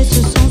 besos son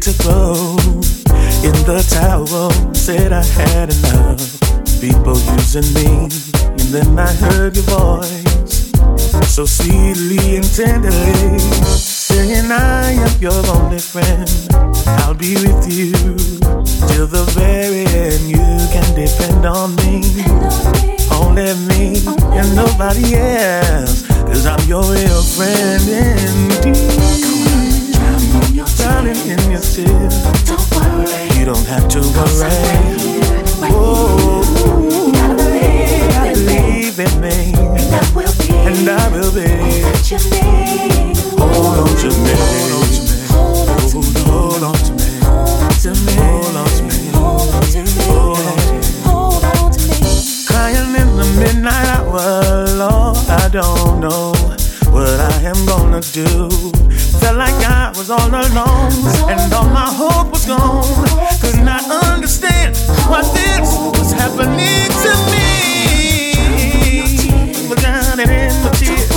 to throw in the towel. Said I had enough. People using me, and then I heard your voice so sweetly and tenderly, saying I am your only friend. I'll be with you till the very end. You can depend on me, only me and nobody else. Cause I'm your real friend indeed darling, in your tears. Don't worry. You don't have to worry. Oh, believe in me. And I will be. and I will be. Hold on to me, Hold on to me. hold on To me. hold on to me, Hold on to me. hold on to me. Hold on to me. Crying in the midnight hour, Lord, I don't know what I am gonna do. Felt like I was all alone, and all my hope was gone. Could not understand why this was happening to me. But down and in the tears,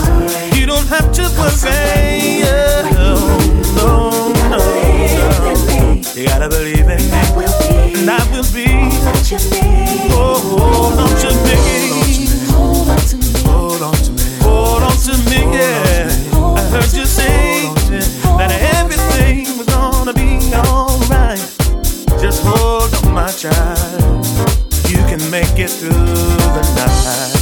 you don't have to. Oh, no, no, no. You gotta believe in me, and I will be. Oh, oh, what you need. Oh, hold on to heard you say that everything was gonna be alright. Just hold on, my child. You can make it through the night.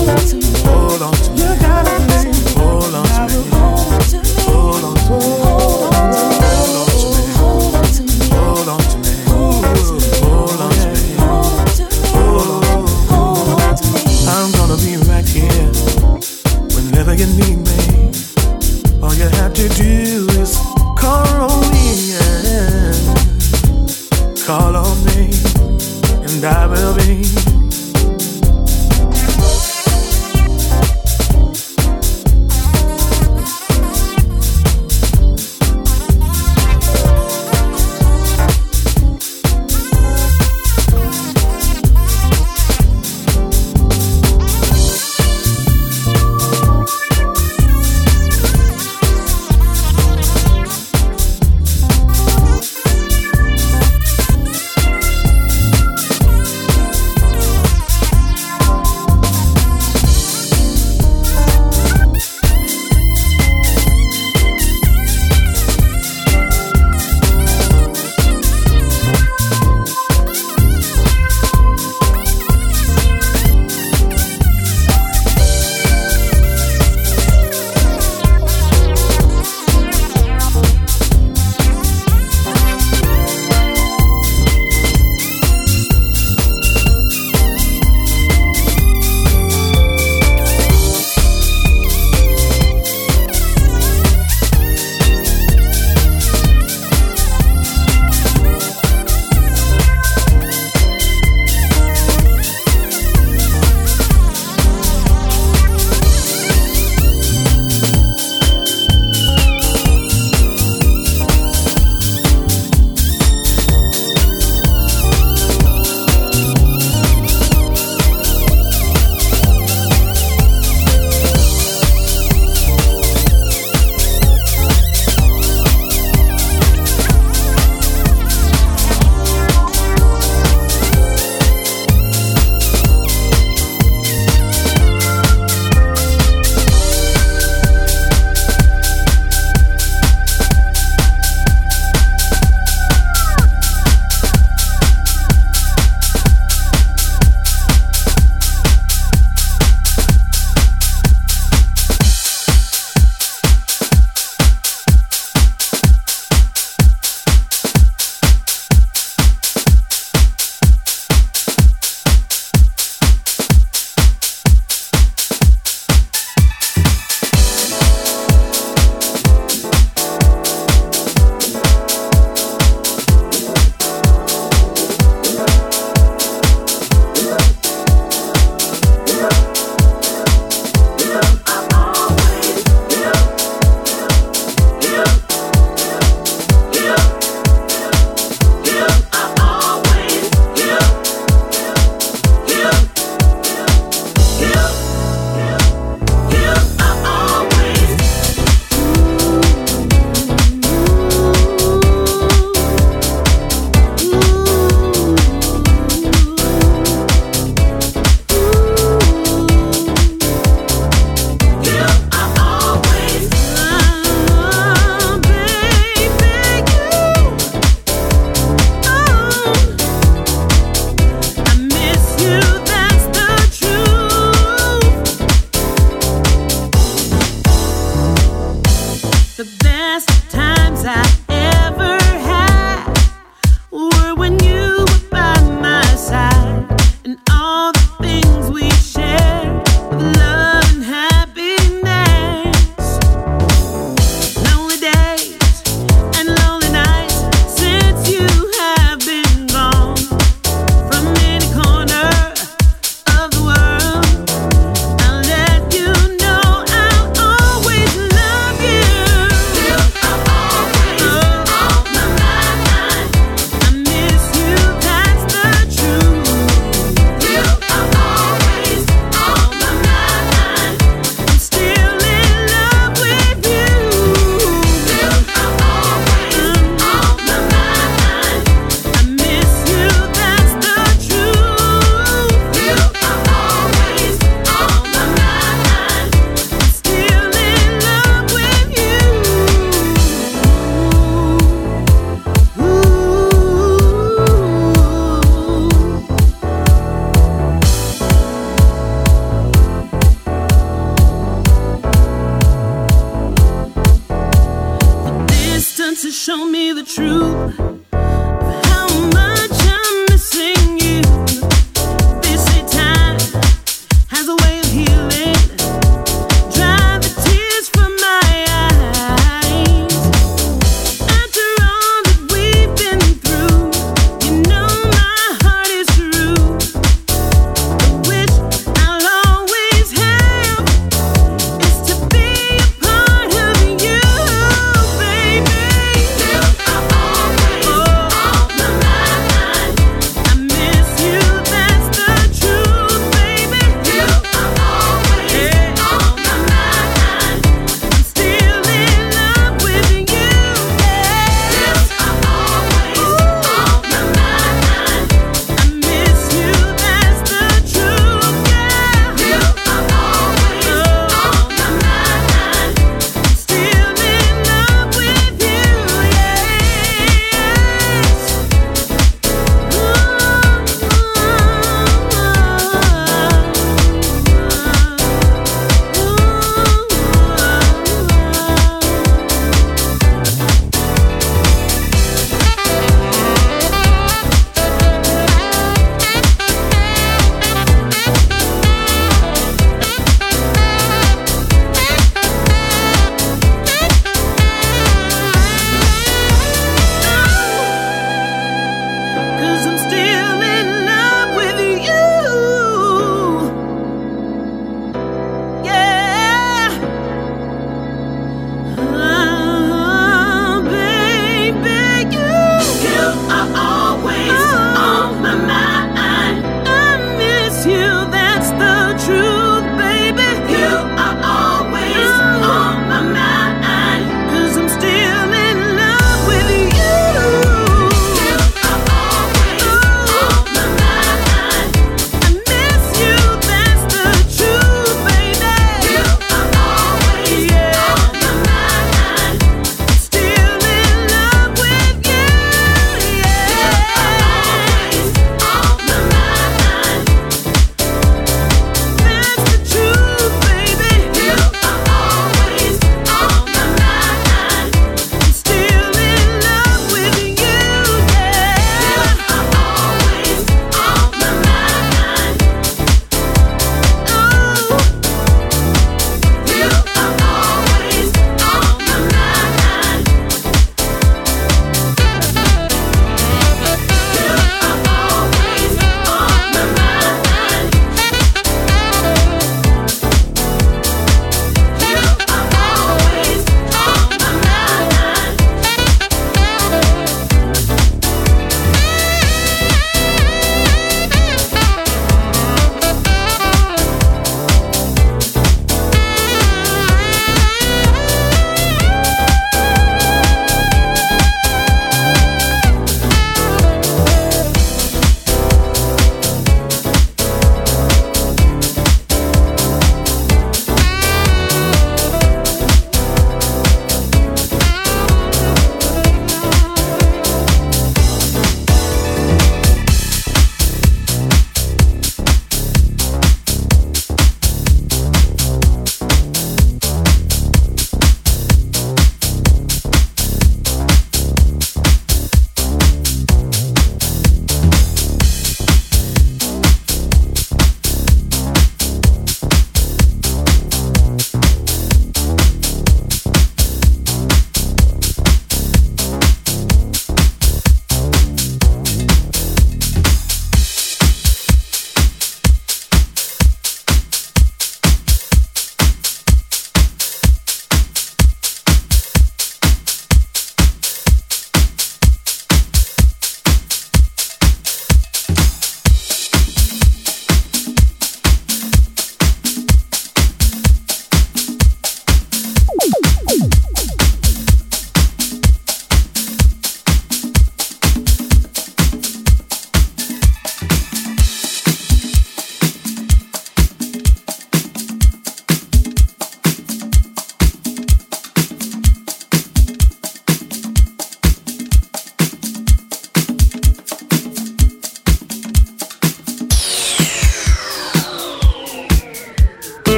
Hold on to me. You gotta believe. Hold on to me. Hold on to me.